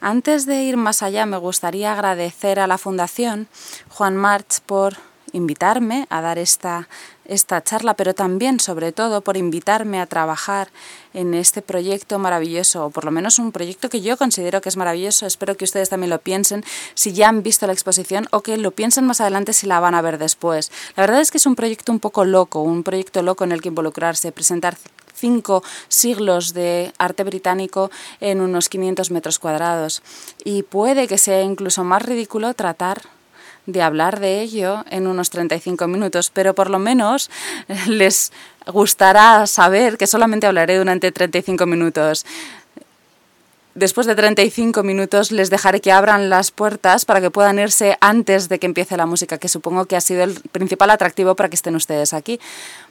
Antes de ir más allá, me gustaría agradecer a la Fundación Juan March por invitarme a dar esta, esta charla, pero también, sobre todo, por invitarme a trabajar en este proyecto maravilloso, o por lo menos un proyecto que yo considero que es maravilloso. Espero que ustedes también lo piensen si ya han visto la exposición o que lo piensen más adelante si la van a ver después. La verdad es que es un proyecto un poco loco, un proyecto loco en el que involucrarse, presentar cinco siglos de arte británico en unos 500 metros cuadrados. Y puede que sea incluso más ridículo tratar de hablar de ello en unos 35 minutos, pero por lo menos les gustará saber que solamente hablaré durante 35 minutos. Después de 35 minutos les dejaré que abran las puertas para que puedan irse antes de que empiece la música, que supongo que ha sido el principal atractivo para que estén ustedes aquí.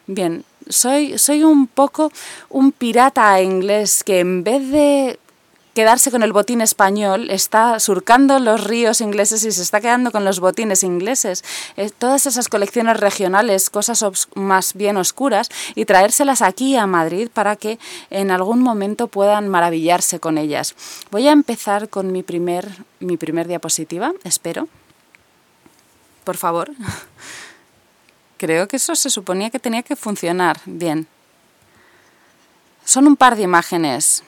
Bien, soy, soy un poco un pirata inglés que en vez de quedarse con el botín español, está surcando los ríos ingleses y se está quedando con los botines ingleses. Eh, todas esas colecciones regionales, cosas más bien oscuras, y traérselas aquí a Madrid para que en algún momento puedan maravillarse con ellas. Voy a empezar con mi primer, mi primer diapositiva, espero. Por favor. Creo que eso se suponía que tenía que funcionar bien. Son un par de imágenes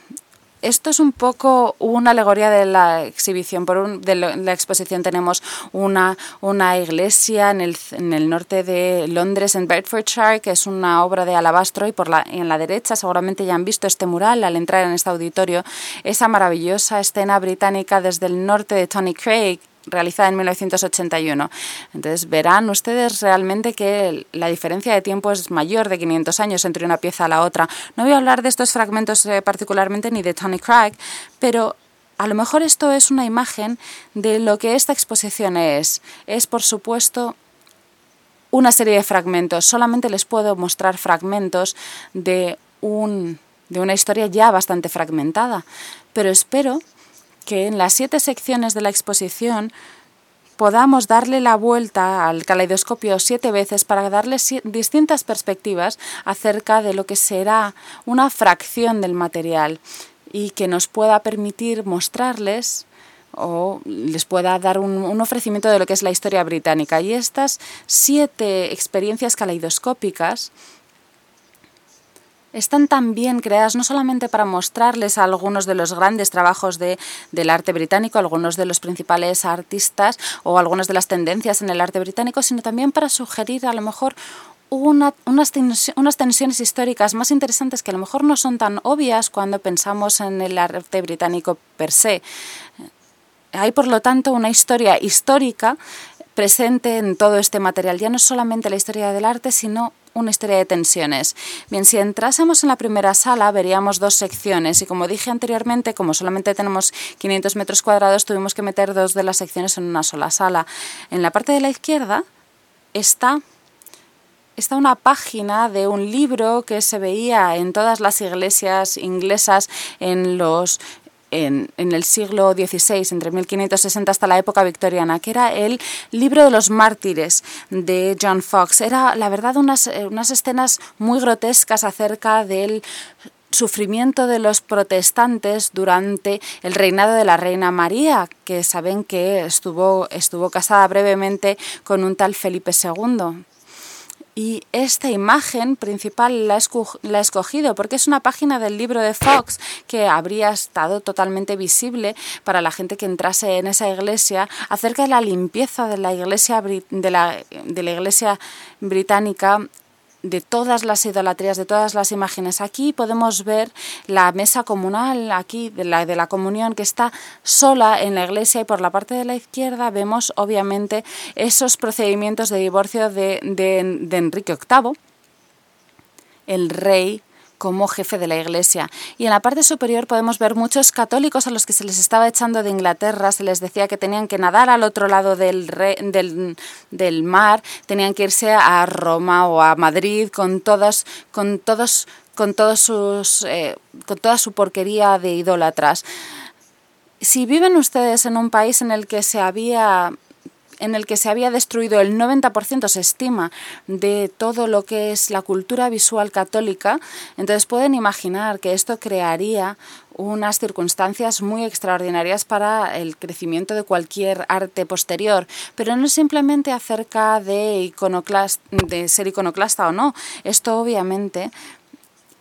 esto es un poco una alegoría de la exhibición. Por un, de la exposición tenemos una, una iglesia en el, en el, norte de Londres, en Bedfordshire, que es una obra de alabastro, y por la, en la derecha seguramente ya han visto este mural al entrar en este auditorio, esa maravillosa escena británica desde el norte de Tony Craig, realizada en 1981. Entonces verán ustedes realmente que la diferencia de tiempo es mayor de 500 años entre una pieza a la otra. No voy a hablar de estos fragmentos eh, particularmente ni de Tony Craig, pero a lo mejor esto es una imagen de lo que esta exposición es. Es, por supuesto, una serie de fragmentos. Solamente les puedo mostrar fragmentos de, un, de una historia ya bastante fragmentada, pero espero que en las siete secciones de la exposición podamos darle la vuelta al caleidoscopio siete veces para darle distintas perspectivas acerca de lo que será una fracción del material y que nos pueda permitir mostrarles o les pueda dar un, un, ofrecimiento de lo que es la historia británica. Y estas siete experiencias caleidoscópicas están tan bien creadas no solamente para mostrarles algunos de los grandes trabajos de, del arte británico, algunos de los principales artistas o algunas de las tendencias en el arte británico, sino también para sugerir a lo mejor una, unas, unas tensiones históricas más interesantes que a lo mejor no son tan obvias cuando pensamos en el arte británico per se. Hay, por lo tanto, una historia histórica presente en todo este material. Ya no solamente la historia del arte, sino una historia de tensiones. Bien, si entrásemos en la primera sala veríamos dos secciones y como dije anteriormente, como solamente tenemos 500 metros cuadrados, tuvimos que meter dos de las secciones en una sola sala. En la parte de la izquierda está está una página de un libro que se veía en todas las iglesias inglesas en los en, el siglo XVI, entre 1560 hasta la época victoriana, que era el libro de los mártires de John Fox. Era, la verdad, unas, eh, unas escenas muy grotescas acerca del sufrimiento de los protestantes durante el reinado de la reina María, que saben que estuvo, estuvo casada brevemente con un tal Felipe II. Y esta imagen principal la, he escogido porque es una página del libro de Fox que habría estado totalmente visible para la gente que entrase en esa iglesia acerca de la limpieza de la iglesia, de la, de la iglesia británica de todas las idolatrías, de todas las imágenes. Aquí podemos ver la mesa comunal, aquí de la, de la comunión, que está sola en la iglesia y por la parte de la izquierda vemos obviamente esos procedimientos de divorcio de, de, de Enrique VIII, el rey como jefe de la Iglesia. Y en la parte superior podemos ver muchos católicos a los que se les estaba echando de Inglaterra, se les decía que tenían que nadar al otro lado del, del, del, mar, tenían que irse a Roma o a Madrid con todas, con todos, con todos sus, eh, con toda su porquería de idólatras. Si viven ustedes en un país en el que se había en el que se había destruido el 90%, se estima, de todo lo que es la cultura visual católica, entonces pueden imaginar que esto crearía unas circunstancias muy extraordinarias para el crecimiento de cualquier arte posterior, pero no simplemente acerca de, de ser iconoclasta o no, esto obviamente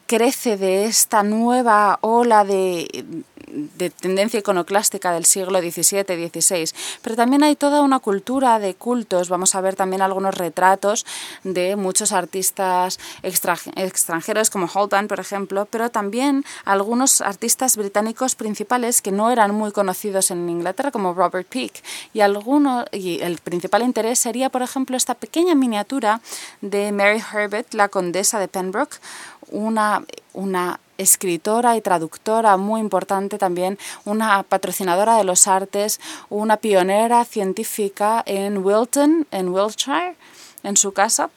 crece de esta nueva ola de, de tendencia iconoclástica del siglo XVII, XVI, pero también hay toda una cultura de cultos. Vamos a ver también algunos retratos de muchos artistas extranjeros, como Holbein, por ejemplo, pero también algunos artistas británicos principales que no eran muy conocidos en Inglaterra, como Robert Peake. Y, alguno, y el principal interés sería, por ejemplo, esta pequeña miniatura de Mary Herbert, la condesa de Pembroke, una, una escritora y traductora muy importante también, una patrocinadora de los artes, una pionera científica en Wilton, en Wiltshire, en su casa,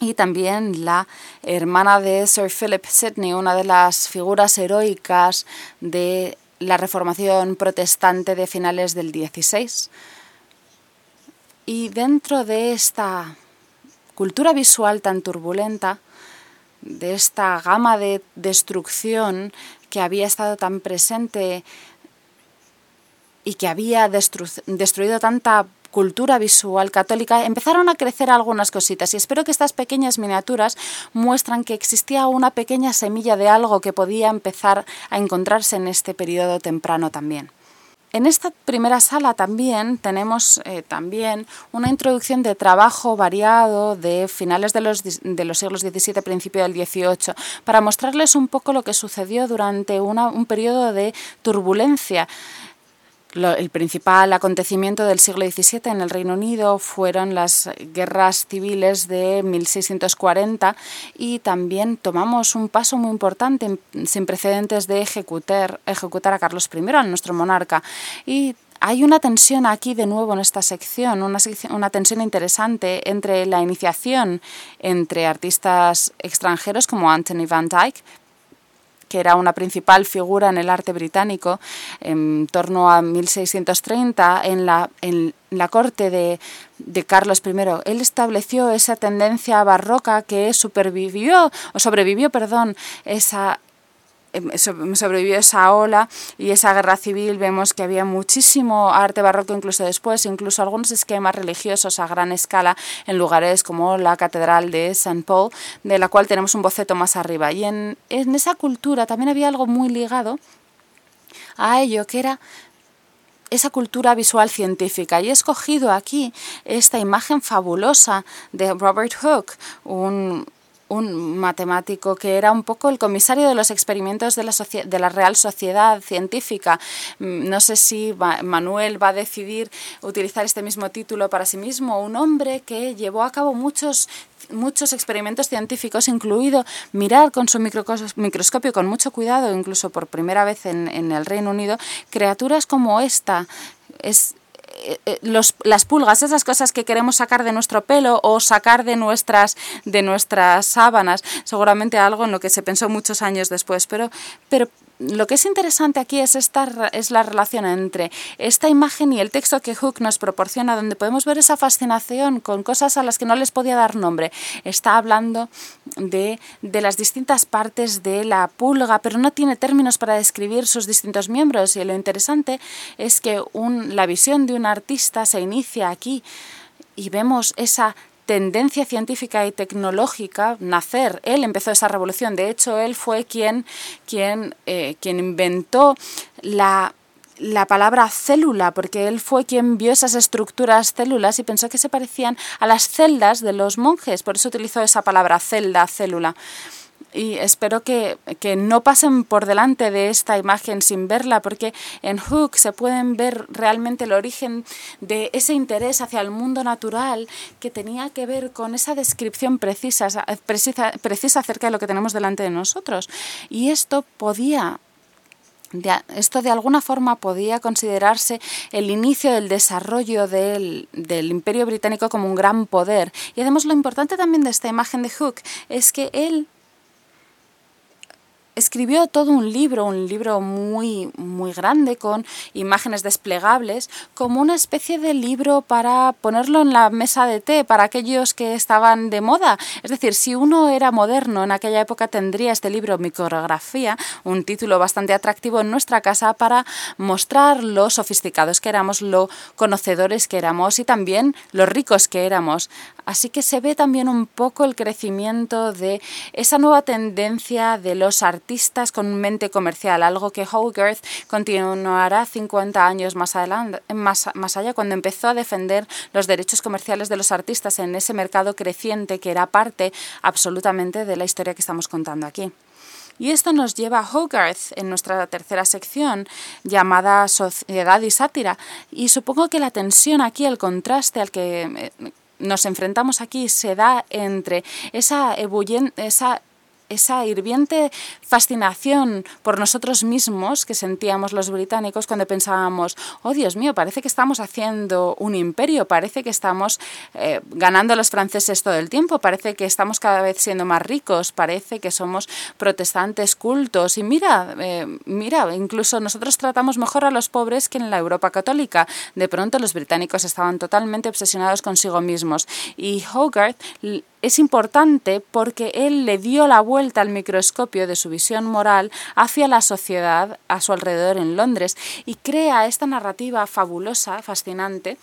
y también la hermana de Sir Philip Sidney, una de las figuras heroicas de la Reformación protestante de finales del XVI. Y dentro de esta cultura visual tan turbulenta, de esta gama de destrucción que había estado tan presente y que había destruido tanta cultura visual católica, empezaron a crecer algunas cositas y espero que estas pequeñas miniaturas muestran que existía una pequeña semilla de algo que podía empezar a encontrarse en este periodo temprano también. En esta primera sala también tenemos eh, también una introducción de trabajo variado de finales de los, de los siglos XVII, principio del XVIII, para mostrarles un poco lo que sucedió durante un periodo de turbulencia el principal acontecimiento del siglo XVII en el Reino Unido fueron las guerras civiles de 1640 y también tomamos un paso muy importante sin precedentes de ejecutar, ejecutar a Carlos I, a nuestro monarca. Y hay una tensión aquí de nuevo en esta sección, una, una, tensión interesante entre la iniciación entre artistas extranjeros como Anthony Van Dyck, que era una principal figura en el arte británico en torno a 1630 en la, en la corte de, de Carlos I. Él estableció esa tendencia barroca que supervivió, o sobrevivió, perdón, esa, sobrevivió esa ola y esa guerra civil, vemos que había muchísimo arte barroco incluso después, incluso algunos esquemas religiosos a gran escala en lugares como la Catedral de St. Paul, de la cual tenemos un boceto más arriba. Y en, en esa cultura también había algo muy ligado a ello, que era esa cultura visual científica. Y he escogido aquí esta imagen fabulosa de Robert Hooke, un un matemático que era un poco el comisario de los experimentos de la, de la Real Sociedad Científica. Mm, no sé si Manuel va a decidir utilizar este mismo título para sí mismo. Un hombre que llevó a cabo muchos muchos experimentos científicos, incluido mirar con su microscopio con mucho cuidado, incluso por primera vez en, en el Reino Unido, criaturas como esta. Es, los, las pulgas, esas cosas que queremos sacar de nuestro pelo o sacar de nuestras, de nuestras sábanas, seguramente algo en lo que se pensó muchos años después, pero, pero lo que es interesante aquí es, esta, es la relación entre esta imagen y el texto que Hook nos proporciona, donde podemos ver esa fascinación con cosas a las que no les podía dar nombre. Está hablando de, de las distintas partes de la pulga, pero no tiene términos para describir sus distintos miembros. Y lo interesante es que un, la visión de un artista se inicia aquí y vemos esa tendencia científica y tecnológica nacer. Él empezó esa revolución. De hecho, él fue quien, quien, eh, quien inventó la la palabra célula, porque él fue quien vio esas estructuras células y pensó que se parecían a las celdas de los monjes, por eso utilizó esa palabra celda, célula y espero que, no pasen por delante de esta imagen sin verla, porque en Hook se pueden ver realmente el origen de ese interés hacia el mundo natural que tenía que ver con esa descripción precisa, precisa, precisa acerca de lo que tenemos delante de nosotros. Y esto podía esto de alguna forma podía considerarse el inicio del desarrollo del, del, imperio británico como un gran poder. Y además lo importante también de esta imagen de Hook es que él escribió todo un libro, un libro muy, muy grande con imágenes desplegables, como una especie de libro para ponerlo en la mesa de té para aquellos que estaban de moda. Es decir, si uno era moderno en aquella época tendría este libro Micrografía, un título bastante atractivo en nuestra casa para mostrar lo sofisticados que éramos, lo conocedores que éramos y también lo ricos que éramos. Así que se ve también un poco el crecimiento de esa nueva tendencia de los artistas con mente comercial, algo que Hogarth continuará 50 años más, adelante, más, más allá, cuando empezó a defender los derechos comerciales de los artistas en ese mercado creciente que era parte absolutamente de la historia que estamos contando aquí. Y esto nos lleva a Hogarth en nuestra tercera sección llamada Sociedad y Sátira. Y supongo que la tensión aquí, el contraste al que eh, nos enfrentamos aquí se da entre esa, esa esa hirviente fascinación por nosotros mismos que sentíamos los británicos cuando pensábamos, oh Dios mío, parece que estamos haciendo un imperio, parece que estamos eh, ganando a los franceses todo el tiempo, parece que estamos cada vez siendo más ricos, parece que somos protestantes cultos y mira, eh, mira, incluso nosotros tratamos mejor a los pobres que en la Europa católica. De pronto los británicos estaban totalmente obsesionados consigo mismos y Hogarth es importante porque él le dio la vuelta al microscopio de su visión moral hacia la sociedad a su alrededor en Londres y crea esta narrativa fabulosa, fascinante,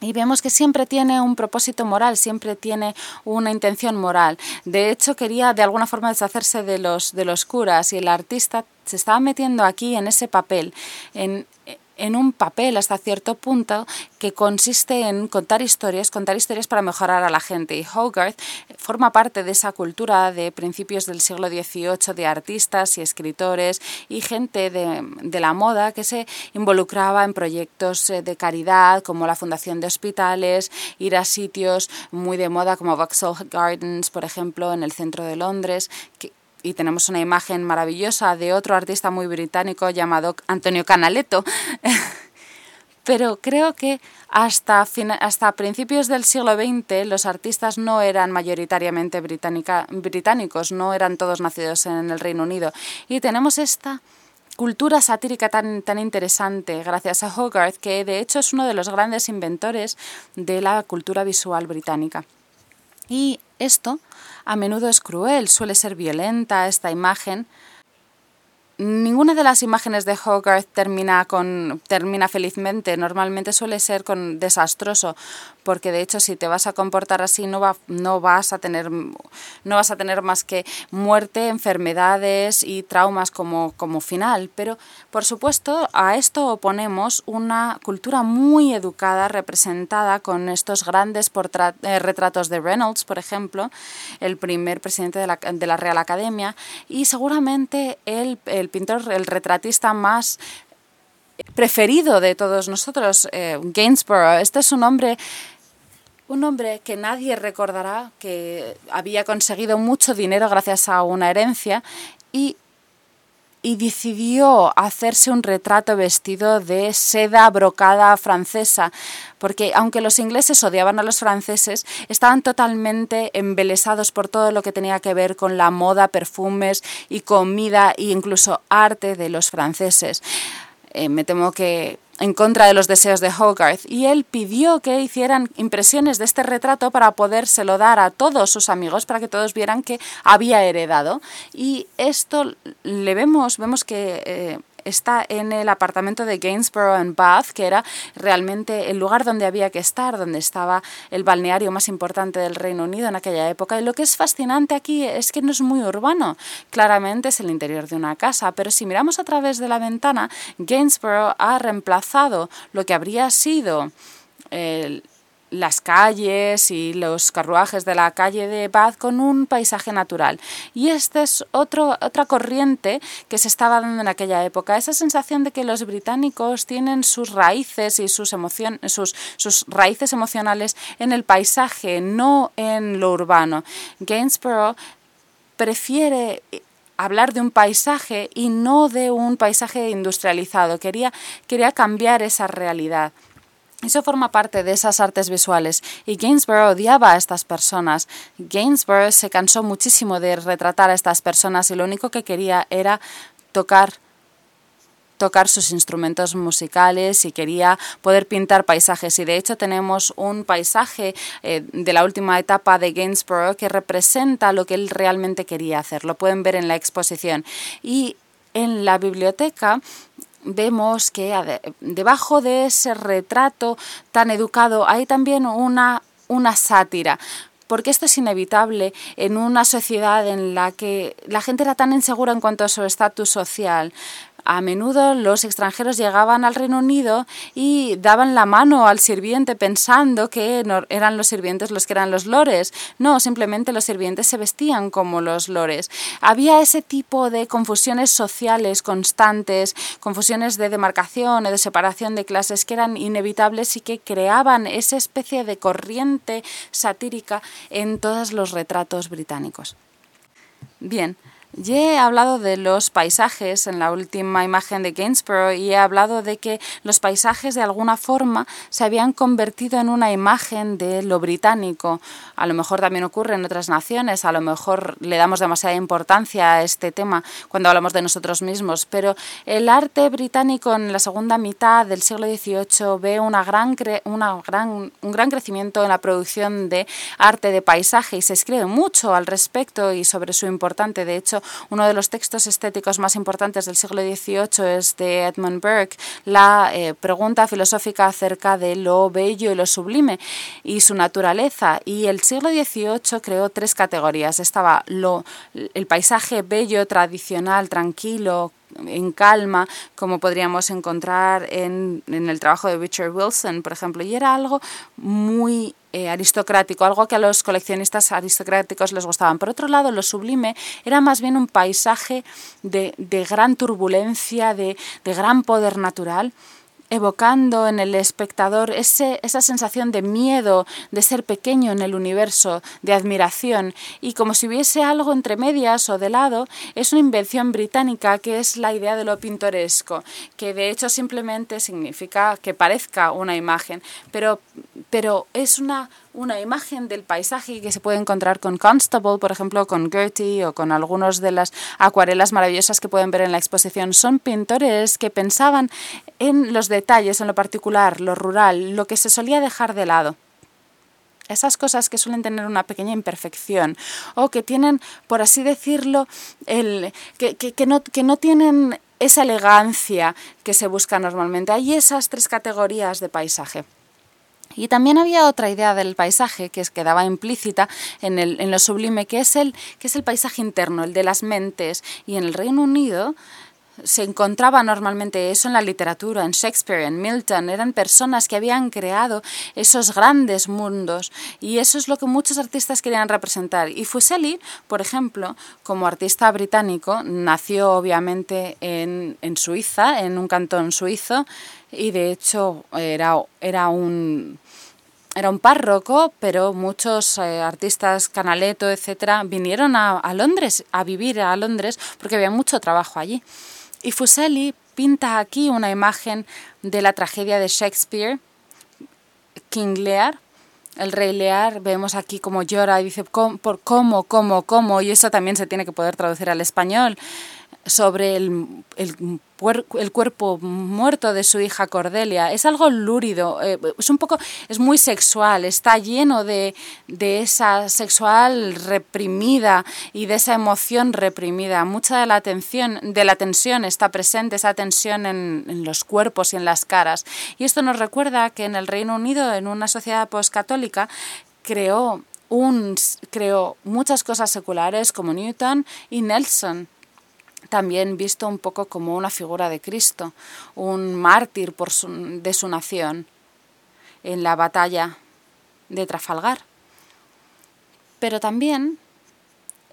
y vemos que siempre tiene un propósito moral, siempre tiene una intención moral. De hecho, quería de alguna forma deshacerse de los, de los curas y el artista se estaba metiendo aquí en ese papel, en, en un papel hasta cierto punto que consiste en contar historias, contar historias para mejorar a la gente. Y Hogarth forma parte de esa cultura de principios del siglo XVIII de artistas y escritores y gente de, la moda que se involucraba en proyectos eh, de caridad como la fundación de hospitales, ir a sitios muy de moda como Vauxhall Gardens, por ejemplo, en el centro de Londres, y tenemos una imagen maravillosa de otro artista muy británico llamado Antonio Canaletto. Pero creo que hasta, hasta principios del siglo XX los artistas no eran mayoritariamente británicos, no eran todos nacidos en el Reino Unido. Y tenemos esta cultura satírica tan, tan interesante gracias a Hogarth, que de hecho es uno de los grandes inventores de la cultura visual británica. Y esto a menudo es cruel, suele ser violenta esta imagen, Ninguna de las imágenes de Hogarth termina, con, termina felizmente, normalmente suele ser con desastroso, porque de hecho si te vas a comportar así no, va, no, vas, a tener, no vas a tener más que muerte, enfermedades y traumas como, como final. Pero por supuesto a esto oponemos una cultura muy educada representada con estos grandes eh, retratos de Reynolds, por ejemplo, el primer presidente de la, de la Real Academia, y seguramente el el pintor, el retratista más preferido de todos nosotros, eh, Gainsborough. Este es un hombre un hombre que nadie recordará, que había conseguido mucho dinero gracias a una herencia y y decidió hacerse un retrato vestido de seda brocada francesa, porque aunque los ingleses odiaban a los franceses, estaban totalmente embelesados por todo lo que tenía que ver con la moda, perfumes y comida e incluso arte de los franceses. Eh, me temo que en contra de los deseos de Hogarth y él pidió que hicieran impresiones de este retrato para podérselo dar a todos sus amigos para que todos vieran que había heredado. Y esto le vemos vemos que eh, está en el apartamento de Gainsborough en Bath, que era realmente el lugar donde había que estar, donde estaba el balneario más importante del Reino Unido en aquella época. Y lo que es fascinante aquí es que no es muy urbano, claramente es el interior de una casa, pero si miramos a través de la ventana, Gainsborough ha reemplazado lo que habría sido el las calles y los carruajes de la calle de Bath con un paisaje natural. Y esta es otro, otra corriente que se estaba dando en aquella época, esa sensación de que los británicos tienen sus raíces y sus, emociones, sus, sus raíces emocionales en el paisaje, no en lo urbano. Gainsborough prefiere hablar de un paisaje y no de un paisaje industrializado. Quería, quería cambiar esa realidad. Eso forma parte de esas artes visuales y Gainsborough odiaba a estas personas. Gainsborough se cansó muchísimo de retratar a estas personas y lo único que quería era tocar tocar sus instrumentos musicales y quería poder pintar paisajes. Y de hecho tenemos un paisaje eh, de la última etapa de Gainsborough que representa lo que él realmente quería hacer. Lo pueden ver en la exposición. Y en la biblioteca vemos que debajo de ese retrato tan educado hay también una, una sátira porque esto es inevitable en una sociedad en la que la gente era tan insegura en cuanto a su estatus social a menudo los extranjeros llegaban al Reino Unido y daban la mano al sirviente pensando que eran los sirvientes los que eran los lores. No, simplemente los sirvientes se vestían como los lores. Había ese tipo de confusiones sociales constantes, confusiones de demarcación o de separación de clases que eran inevitables y que creaban esa especie de corriente satírica en todos los retratos británicos. Bien, ya he hablado de los paisajes en la última imagen de Gainsborough y he hablado de que los paisajes de alguna forma se habían convertido en una imagen de lo británico. A lo mejor también ocurre en otras naciones, a lo mejor le damos demasiada importancia a este tema cuando hablamos de nosotros mismos, pero el arte británico en la segunda mitad del siglo XVIII ve una gran una gran, un gran crecimiento en la producción de arte de paisaje y se escribe mucho al respecto y sobre su importante. De hecho, uno de los textos estéticos más importantes del siglo XVIII es de Edmund Burke, la eh, pregunta filosófica acerca de lo bello y lo sublime y su naturaleza. Y el siglo XVIII creó tres categorías. Estaba lo, el paisaje bello, tradicional, tranquilo, en calma, como podríamos encontrar en, en, el trabajo de Richard Wilson, por ejemplo, y era algo muy eh, aristocrático, algo que a los coleccionistas aristocráticos les gustaban. Por otro lado, lo sublime era más bien un paisaje de, de gran turbulencia, de, de gran poder natural evocando en el espectador ese, esa sensación de miedo, de ser pequeño en el universo, de admiración, y como si hubiese algo entre medias o de lado, es una invención británica que es la idea de lo pintoresco, que de hecho simplemente significa que parezca una imagen, pero, pero es una una imagen del paisaje que se puede encontrar con Constable, por ejemplo, con Gertie o con algunos de las acuarelas maravillosas que pueden ver en la exposición. Son pintores que pensaban en los detalles, en lo particular, lo rural, lo que se solía dejar de lado esas cosas que suelen tener una pequeña imperfección o que tienen, por así decirlo, que, no, que no tienen esa elegancia que se busca normalmente. Hay esas tres categorías de paisaje. Y también había otra idea del paisaje que quedaba implícita en, el, en lo sublime, que es, el, que es el paisaje interno, el de las mentes. Y en el Reino Unido se encontraba normalmente eso en la literatura, en Shakespeare, en Milton, eran personas que habían creado esos grandes mundos y eso es lo que muchos artistas querían representar. Y Fuseli, por ejemplo, como artista británico, nació obviamente en, en Suiza, en un cantón suizo, y de hecho era, era un era un párroco, pero muchos eh, artistas, Canaletto, etcétera, vinieron a, Londres, a vivir a Londres, porque había mucho trabajo allí. Y Fuseli pinta aquí una imagen de la tragedia de Shakespeare, King Lear, el rey Lear, vemos aquí cómo llora y dice por cómo, cómo, cómo, y eso también se tiene que poder traducir al español sobre el, el, el, cuerpo muerto de su hija Cordelia. Es algo lúrido, eh, es un poco, es muy sexual, está lleno de, de, esa sexual reprimida y de esa emoción reprimida. Mucha de la atención, de la tensión está presente, esa tensión en, en los cuerpos y en las caras. Y esto nos recuerda que en el Reino Unido, en una sociedad postcatólica, creó un, creó muchas cosas seculares como Newton y Nelson también visto un poco como una figura de Cristo, un mártir por de su nación en la batalla de Trafalgar. Pero también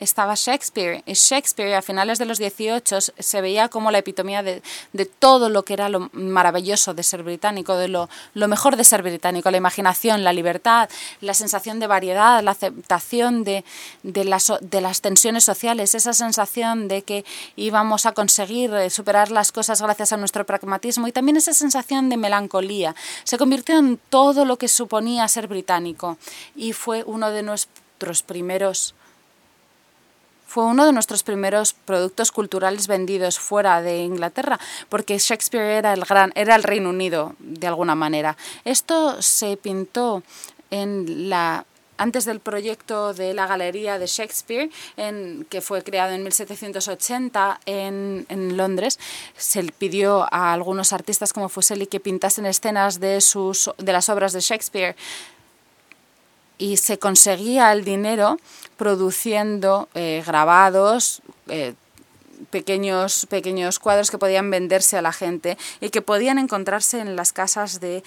estaba Shakespeare. Y Shakespeare a finales de los 18 se veía como la epitomía de, de todo lo que era lo maravilloso de ser británico, de lo, lo mejor de ser británico, la imaginación, la libertad, la sensación de variedad, la aceptación de, de, las, de las tensiones sociales, esa sensación de que íbamos a conseguir eh, superar las cosas gracias a nuestro pragmatismo y también esa sensación de melancolía. Se convirtió en todo lo que suponía ser británico y fue uno de nuestros primeros fue uno de nuestros primeros productos culturales vendidos fuera de Inglaterra, porque Shakespeare era el gran, era el Reino Unido de alguna manera. Esto se pintó en la antes del proyecto de la Galería de Shakespeare, en, que fue creado en 1780 en, en, Londres, se pidió a algunos artistas como Fuseli que pintasen escenas de, sus, de las obras de Shakespeare y se conseguía el dinero produciendo eh, grabados, eh, pequeños, pequeños cuadros que podían venderse a la gente y que podían encontrarse en las casas de,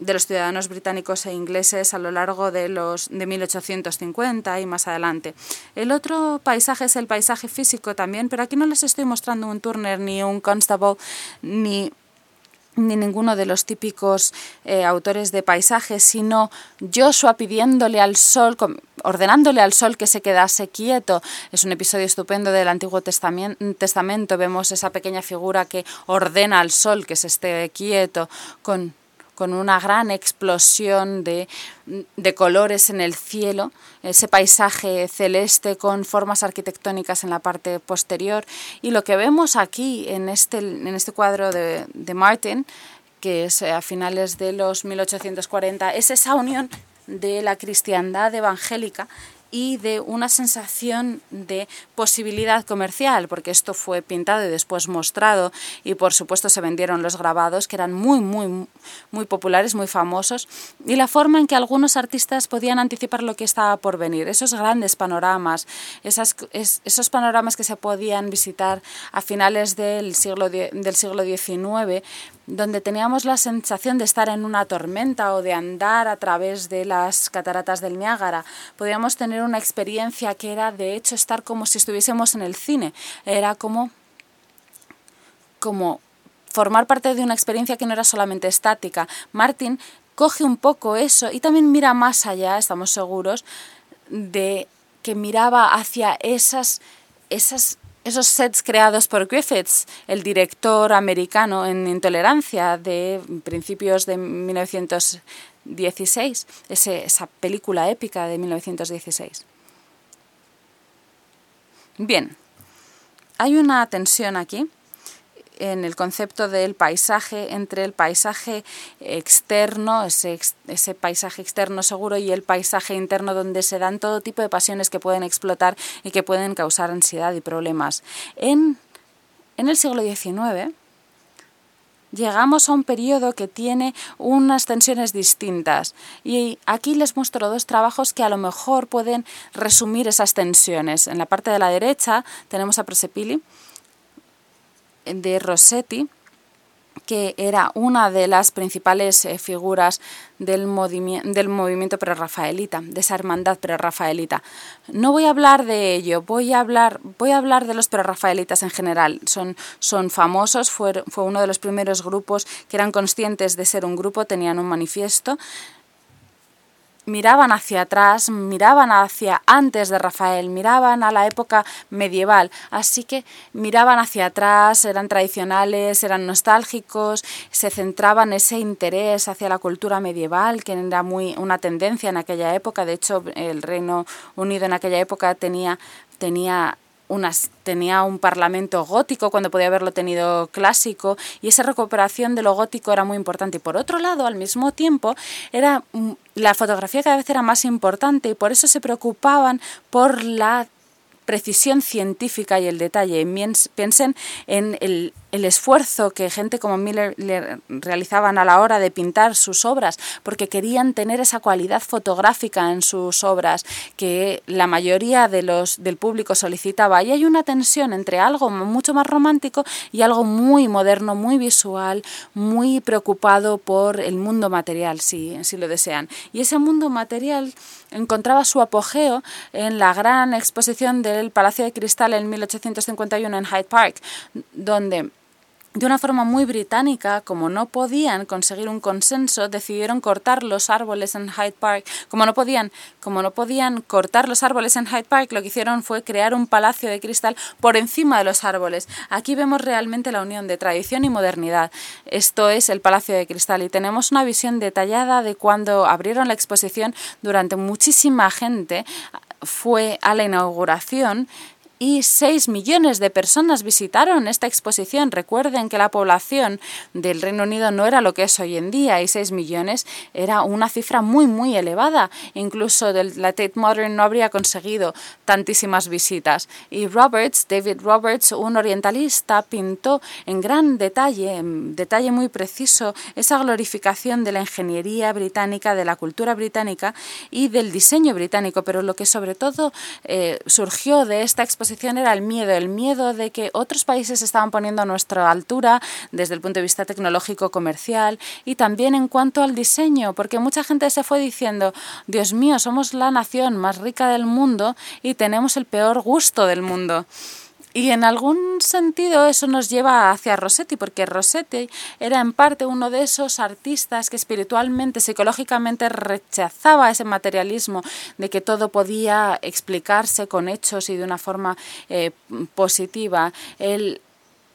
de los ciudadanos británicos e ingleses a lo largo de los de 1850 y más adelante. El otro paisaje es el paisaje físico también, pero aquí no les estoy mostrando un Turner ni un Constable ni ni ninguno de los típicos eh, autores de paisajes, sino Joshua pidiéndole al sol, ordenándole al sol que se quedase quieto. Es un episodio estupendo del Antiguo Testamento. Vemos esa pequeña figura que ordena al sol que se esté quieto con con una gran explosión de, de, colores en el cielo, ese paisaje celeste con formas arquitectónicas en la parte posterior. Y lo que vemos aquí en este, en este cuadro de, de Martin, que es a finales de los 1840, es esa unión de la cristiandad evangélica y de una sensación de posibilidad comercial, porque esto fue pintado y después mostrado y por supuesto se vendieron los grabados que eran muy, muy, muy populares, muy famosos, y la forma en que algunos artistas podían anticipar lo que estaba por venir, esos grandes panoramas, esas, esos panoramas que se podían visitar a finales del siglo, del siglo XIX, donde teníamos la sensación de estar en una tormenta o de andar a través de las cataratas del Niágara. Podíamos tener una experiencia que era de hecho estar como si estuviésemos en el cine. Era como como formar parte de una experiencia que no era solamente estática. Martin coge un poco eso y también mira más allá, estamos seguros, de que miraba hacia esas esas esos sets creados por Griffiths, el director americano en Intolerancia de principios de 1916, ese, esa película épica de 1916. Bien, hay una tensión aquí en el concepto del paisaje entre el paisaje externo, ese, ese paisaje externo seguro, y el paisaje interno donde se dan todo tipo de pasiones que pueden explotar y que pueden causar ansiedad y problemas. En, en el siglo XIX, llegamos a un periodo que tiene unas tensiones distintas. Y aquí les muestro dos trabajos que a lo mejor pueden resumir esas tensiones. En la parte de la derecha tenemos a Prosepili, de Rossetti, que era una de las principales eh, figuras del, del movimiento prerrafaelita, de esa hermandad prerrafaelita. No voy a hablar de ello, voy a hablar, voy a hablar de los prerrafaelitas en general. Son, son famosos, fue, fue uno de los primeros grupos que eran conscientes de ser un grupo, tenían un manifiesto miraban hacia atrás, miraban hacia antes de Rafael, miraban a la época medieval, así que miraban hacia atrás, eran tradicionales, eran nostálgicos, se centraban ese interés hacia la cultura medieval, que era muy una tendencia en aquella época, de hecho el Reino Unido en aquella época tenía tenía unas, tenía un parlamento gótico cuando podía haberlo tenido clásico y esa recuperación de lo gótico era muy importante. Y por otro lado, al mismo tiempo, era la fotografía cada vez era más importante y por eso se preocupaban por la precisión científica y el detalle. Piensen en el el esfuerzo que gente como Miller le realizaban a la hora de pintar sus obras, porque querían tener esa cualidad fotográfica en sus obras que la mayoría de los, del público solicitaba. Y hay una tensión entre algo mucho más romántico y algo muy moderno, muy visual, muy preocupado por el mundo material, si, si lo desean. Y ese mundo material encontraba su apogeo en la gran exposición del Palacio de Cristal en 1851 en Hyde Park, donde de una forma muy británica, como no podían conseguir un consenso, decidieron cortar los árboles en Hyde Park. Como no podían, como no podían cortar los árboles en Hyde Park, lo que hicieron fue crear un palacio de cristal por encima de los árboles. Aquí vemos realmente la unión de tradición y modernidad. Esto es el Palacio de Cristal y tenemos una visión detallada de cuando abrieron la exposición durante muchísima gente fue a la inauguración y 6 millones de personas visitaron esta exposición. Recuerden que la población del Reino Unido no era lo que es hoy en día y 6 millones era una cifra muy, muy elevada. Incluso la Tate Modern no habría conseguido tantísimas visitas. Y Roberts, David Roberts, un orientalista, pintó en gran detalle, en detalle muy preciso, esa glorificación de la ingeniería británica, de la cultura británica y del diseño británico. Pero lo que sobre todo eh, surgió de esta exposición era el miedo, el miedo de que otros países se estaban poniendo a nuestra altura desde el punto de vista tecnológico, comercial y también en cuanto al diseño, porque mucha gente se fue diciendo, Dios mío, somos la nación más rica del mundo y tenemos el peor gusto del mundo. Y en algún sentido eso nos lleva hacia Rossetti, porque Rossetti era en parte uno de esos artistas que espiritualmente, psicológicamente rechazaba ese materialismo de que todo podía explicarse con hechos y de una forma eh, positiva. Él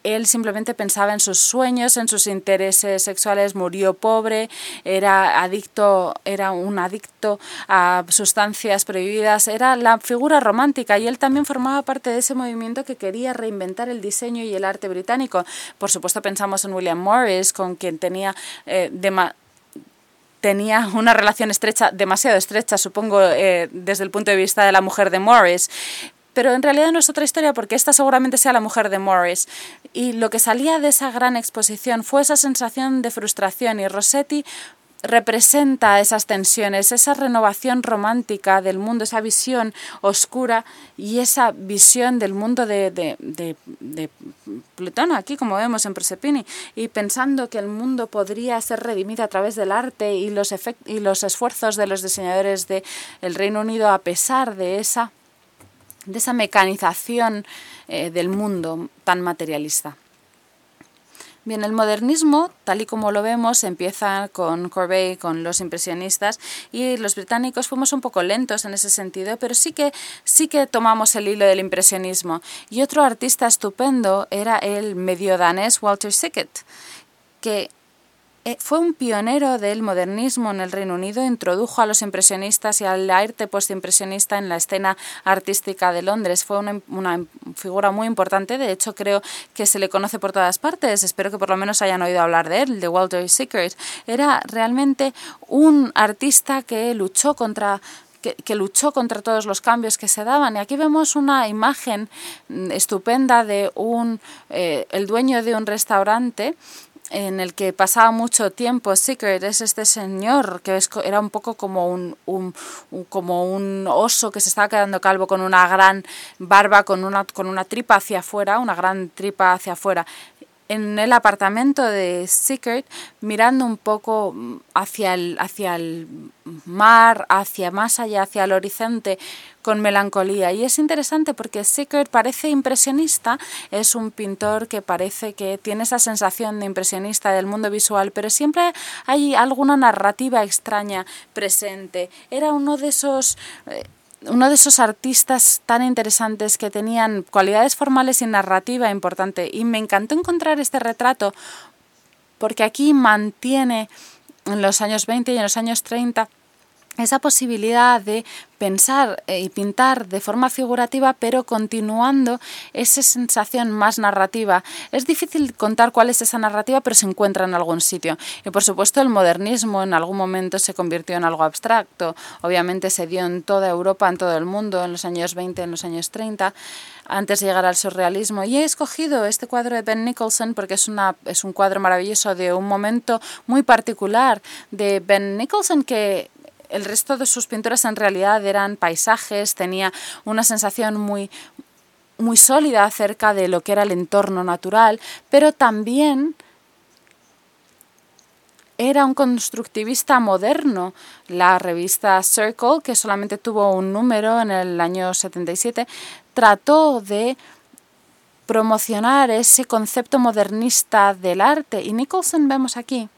él simplemente pensaba en sus sueños, en sus intereses sexuales, murió pobre, era adicto, era un adicto a sustancias prohibidas, era la figura romántica y él también formaba parte de ese movimiento que quería reinventar el diseño y el arte británico. Por supuesto pensamos en William Morris, con quien tenía eh, tenía una relación estrecha, demasiado estrecha, supongo, eh, desde el punto de vista de la mujer de Morris pero en realidad no es otra historia porque esta seguramente sea la mujer de Morris. Y lo que salía de esa gran exposición fue esa sensación de frustración y Rossetti representa esas tensiones, esa renovación romántica del mundo, esa visión oscura y esa visión del mundo de, de, de, Plutón, aquí como vemos en Prosepini, y pensando que el mundo podría ser redimido a través del arte y los, y los esfuerzos de los diseñadores del Reino Unido a pesar de esa de esa mecanización eh, del mundo tan materialista. Bien, el modernismo, tal y como lo vemos, empieza con Courbet, con los impresionistas, y los británicos fuimos un poco lentos en ese sentido, pero sí que, sí que tomamos el hilo del impresionismo. Y otro artista estupendo era el medio danés Walter Sickert, que fue un pionero del modernismo en el Reino Unido, introdujo a los impresionistas y al arte postimpresionista en la escena artística de Londres. Fue una, una, figura muy importante, de hecho creo que se le conoce por todas partes, espero que por lo menos hayan oído hablar de él, de Walter Sickert. Era realmente un artista que luchó contra que, luchó contra todos los cambios que se daban. Y aquí vemos una imagen mm, estupenda de un, eh, el dueño de un restaurante en el que pasaba mucho tiempo Secret es este señor que era un poco como un, como un oso que se estaba quedando calvo con una gran barba con una con una tripa hacia afuera una gran tripa hacia afuera. En el apartamento de Secret mirando un poco hacia el, hacia el mar, hacia más allá, hacia el horizonte, con melancolía. Y es interesante porque Secret parece impresionista, es un pintor que parece que tiene esa sensación de impresionista del mundo visual, pero siempre hay alguna narrativa extraña presente. Era uno de esos... Eh, uno de esos artistas tan interesantes que tenían cualidades formales y narrativa importante. Y me encantó encontrar este retrato porque aquí mantiene en los años 20 y en los años 30 esa posibilidad de pensar eh, y pintar de forma figurativa, pero continuando esa sensación más narrativa. Es difícil contar cuál es esa narrativa, pero se encuentra en algún sitio. Y por supuesto el modernismo en algún momento se convirtió en algo abstracto. Obviamente se dio en toda Europa, en todo el mundo, en los años 20, en los años 30 antes de llegar al surrealismo. Y he escogido este cuadro de Ben Nicholson porque es, una, es un cuadro maravilloso de un momento muy particular de Ben Nicholson que el resto de sus pinturas en realidad eran paisajes, tenía una sensación muy muy sólida acerca de lo que era el entorno natural, pero también era un constructivista moderno. La revista Circle, que solamente tuvo un número en el año 77, trató de promocionar ese concepto modernista del arte. Y Nicholson, vemos aquí,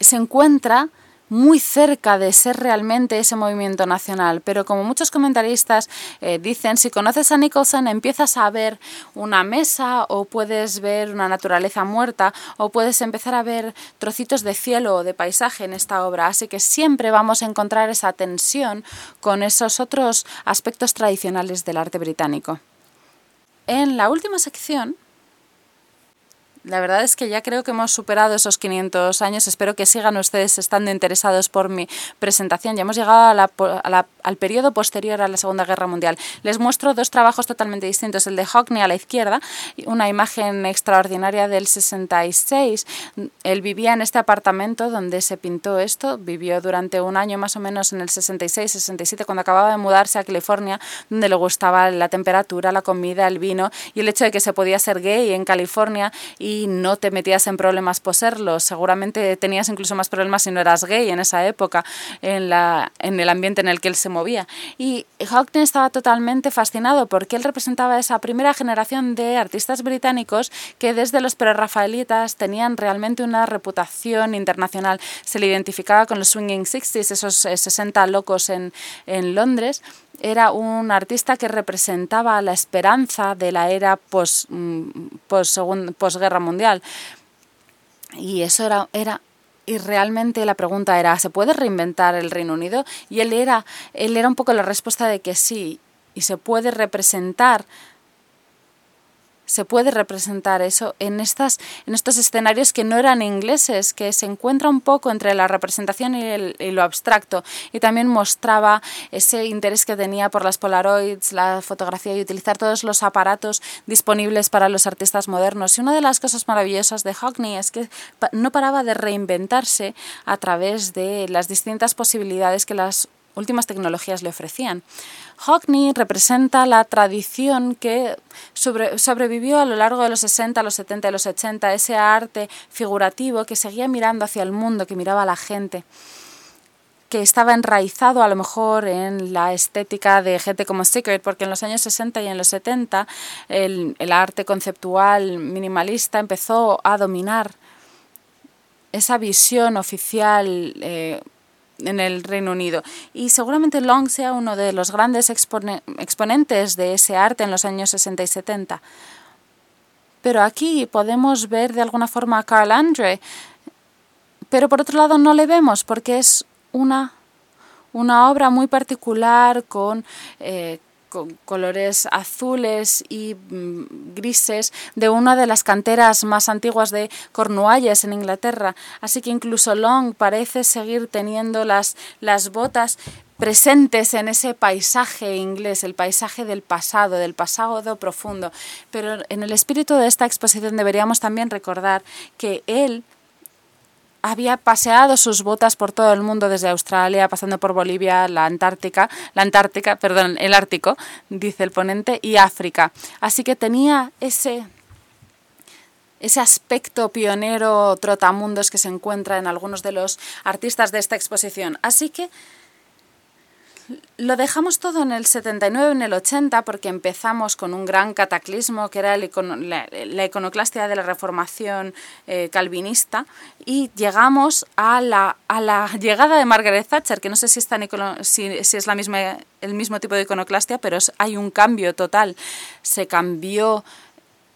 se encuentra muy cerca de ser realmente ese movimiento nacional. Pero como muchos comentaristas eh, dicen, si conoces a Nicholson empiezas a ver una mesa o puedes ver una naturaleza muerta o puedes empezar a ver trocitos de cielo o de paisaje en esta obra. Así que siempre vamos a encontrar esa tensión con esos otros aspectos tradicionales del arte británico. En la última sección la verdad es que ya creo que hemos superado esos 500 años. Espero que sigan ustedes estando interesados por mi presentación. Ya hemos llegado al periodo posterior a la Segunda Guerra Mundial. Les muestro dos trabajos totalmente distintos. El de Hockney a la izquierda, una imagen extraordinaria del 66. Él vivía en este apartamento donde se pintó esto. Vivió durante un año más o menos en el 66, 67, cuando acababa de mudarse a California, donde le gustaba la temperatura, la comida, el vino y el hecho de que se podía ser gay en California y no te metías en problemas por serlo. Seguramente tenías incluso más problemas si no eras gay en esa época, en, la, en el ambiente en el que él se movía. Y Hawking estaba totalmente fascinado porque él representaba esa primera generación de artistas británicos que desde los prerrafaelitas tenían realmente una reputación internacional. Se le identificaba con los Swinging Sixties, esos 60 eh, locos en, en Londres era un artista que representaba la esperanza de la era post, mm, posguerra mundial. Y eso era, era y realmente la pregunta era ¿se puede reinventar el Reino Unido? Y él era él era un poco la respuesta de que sí y se puede representar se puede representar eso en, estas, en estos escenarios que no eran ingleses, que se encuentra un poco entre la representación y, lo abstracto. Y también mostraba ese interés que tenía por las Polaroids, la fotografía y utilizar todos los aparatos disponibles para los artistas modernos. Y una de las cosas maravillosas de Hockney es que no paraba de reinventarse a través de las distintas posibilidades que las últimas tecnologías le ofrecían. Hockney representa la tradición que sobrevivió a lo largo de los 60, los 70 y los 80, ese arte figurativo que seguía mirando hacia el mundo, que miraba a la gente que estaba enraizado a lo mejor en la estética de gente como Secret, porque en los años 60 y en los 70 el, arte conceptual minimalista empezó a dominar esa visión oficial eh, en el Reino Unido. Y seguramente Long sea uno de los grandes exponentes de ese arte en los años 60 y 70. Pero aquí podemos ver de alguna forma a Carl Andre, pero por otro lado no le vemos porque es una, una obra muy particular con eh, con colores azules y mm, grises de una de las canteras más antiguas de Cornualles en Inglaterra. Así que incluso Long parece seguir teniendo las, las botas presentes en ese paisaje inglés, el paisaje del pasado, del pasado profundo. Pero en el espíritu de esta exposición deberíamos también recordar que él había paseado sus botas por todo el mundo, desde Australia, pasando por Bolivia, la Antártica, la Antártica, perdón, el Ártico, dice el ponente, y África. Así que tenía ese ese aspecto pionero trotamundos que se encuentra en algunos de los artistas de esta exposición. Así que lo dejamos todo en el 79, en el 80, porque empezamos con un gran cataclismo que era la, iconoclastia de la reformación eh, calvinista y llegamos a la, a la, llegada de Margaret Thatcher, que no sé si es, si, es la misma, el mismo tipo de iconoclastia, pero hay un cambio total. Se cambió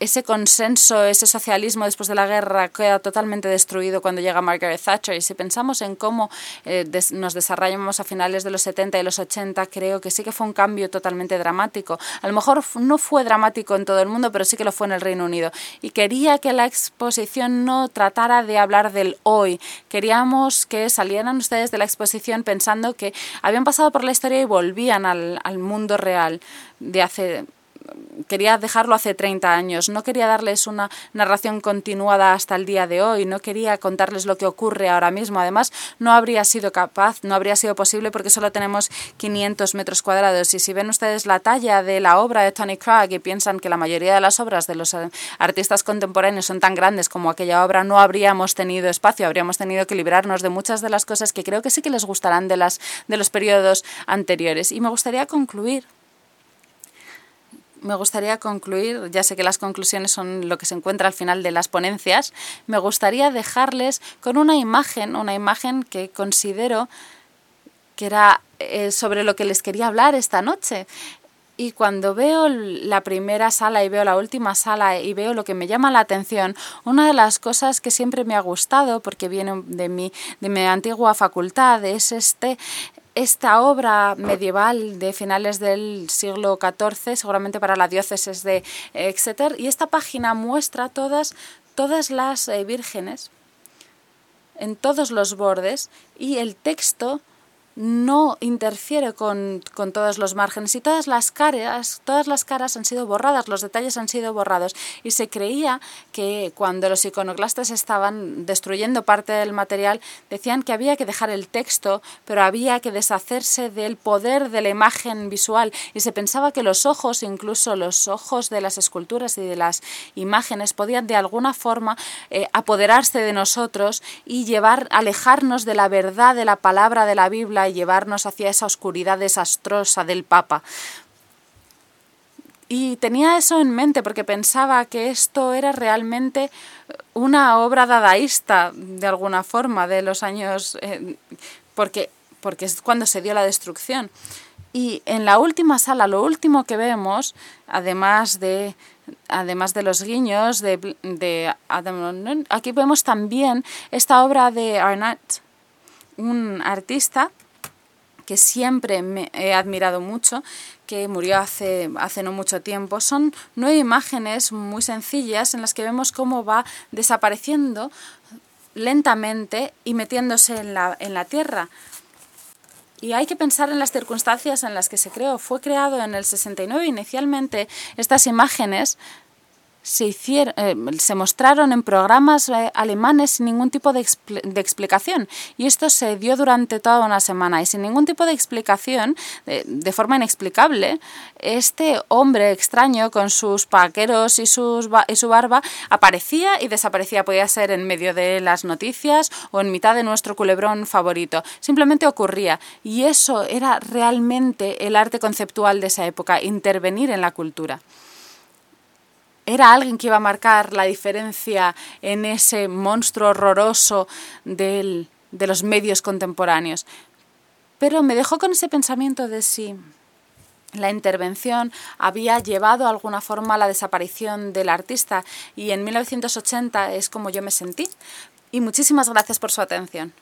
ese consenso, ese socialismo después de la guerra queda totalmente destruido cuando llega Margaret Thatcher. Y si pensamos en cómo eh, nos desarrollamos a finales de los 70 y los 80, creo que sí que fue un cambio totalmente dramático. A lo mejor no fue dramático en todo el mundo, pero sí que lo fue en el Reino Unido. Y quería que la exposición no tratara de hablar del hoy. Queríamos que salieran ustedes de la exposición pensando que habían pasado por la historia y volvían al, al mundo real de hace quería dejarlo hace 30 años, no quería darles una narración continuada hasta el día de hoy, no quería contarles lo que ocurre ahora mismo. Además, no habría sido capaz, no habría sido posible porque solo tenemos 500 metros cuadrados. Y si ven ustedes la talla de la obra de Tony Cragg y piensan que la mayoría de las obras de los eh, artistas contemporáneos son tan grandes como aquella obra, no habríamos tenido espacio, habríamos tenido que librarnos de muchas de las cosas que creo que sí que les gustarán de, las, de los periodos anteriores. Y me gustaría concluir me gustaría concluir, ya sé que las conclusiones son lo que se encuentra al final de las ponencias, me gustaría dejarles con una imagen, una imagen que considero que era eh, sobre lo que les quería hablar esta noche. Y cuando veo la primera sala y veo la última sala y veo lo que me llama la atención, una de las cosas que siempre me ha gustado, porque viene de mi, de mi antigua facultad, es este, esta obra medieval de finales del siglo XIV, seguramente para la diócesis de Exeter, y esta página muestra todas, todas las eh, vírgenes en todos los bordes y el texto no interfiere con, todos los márgenes. Y todas las caras, todas las caras han sido borradas, los detalles han sido borrados. Y se creía que cuando los iconoclastas estaban destruyendo parte del material decían que había que dejar el texto, pero había que deshacerse del poder de la imagen visual. Y se pensaba que los ojos, incluso los ojos de las esculturas y de las imágenes podían de alguna forma eh, apoderarse de nosotros y llevar alejarnos de la verdad de la palabra de la Biblia llevarnos hacia esa oscuridad desastrosa del Papa. Y tenía eso en mente porque pensaba que esto era realmente una obra dadaísta, de alguna forma, de los años, eh, porque, porque es cuando se dio la destrucción. Y en la última sala, lo último que vemos, además de, además de los guiños de, de Adam aquí vemos también esta obra de Arnott, un artista que siempre me he admirado mucho, que murió hace, hace no mucho tiempo. Son nueve imágenes muy sencillas en las que vemos cómo va desapareciendo lentamente y metiéndose en la, en la tierra. Y hay que pensar en las circunstancias en las que se creó. Fue creado en el 69 inicialmente estas imágenes se, hicieron, eh, se mostraron en programas eh, alemanes sin ningún tipo de, de, explicación. Y esto se dio durante toda una semana. Y sin ningún tipo de explicación, de forma inexplicable, este hombre extraño con sus paqueros y, sus, y su barba aparecía y desaparecía. Podía ser en medio de las noticias o en mitad de nuestro culebrón favorito. Simplemente ocurría. Y eso era realmente el arte conceptual de esa época, intervenir en la cultura era alguien que iba a marcar la diferencia en ese monstruo horroroso de los medios contemporáneos. Pero me dejó con ese pensamiento de si la intervención había llevado de alguna forma a la desaparición del artista y en 1980 es como yo me sentí. Y muchísimas gracias por su atención.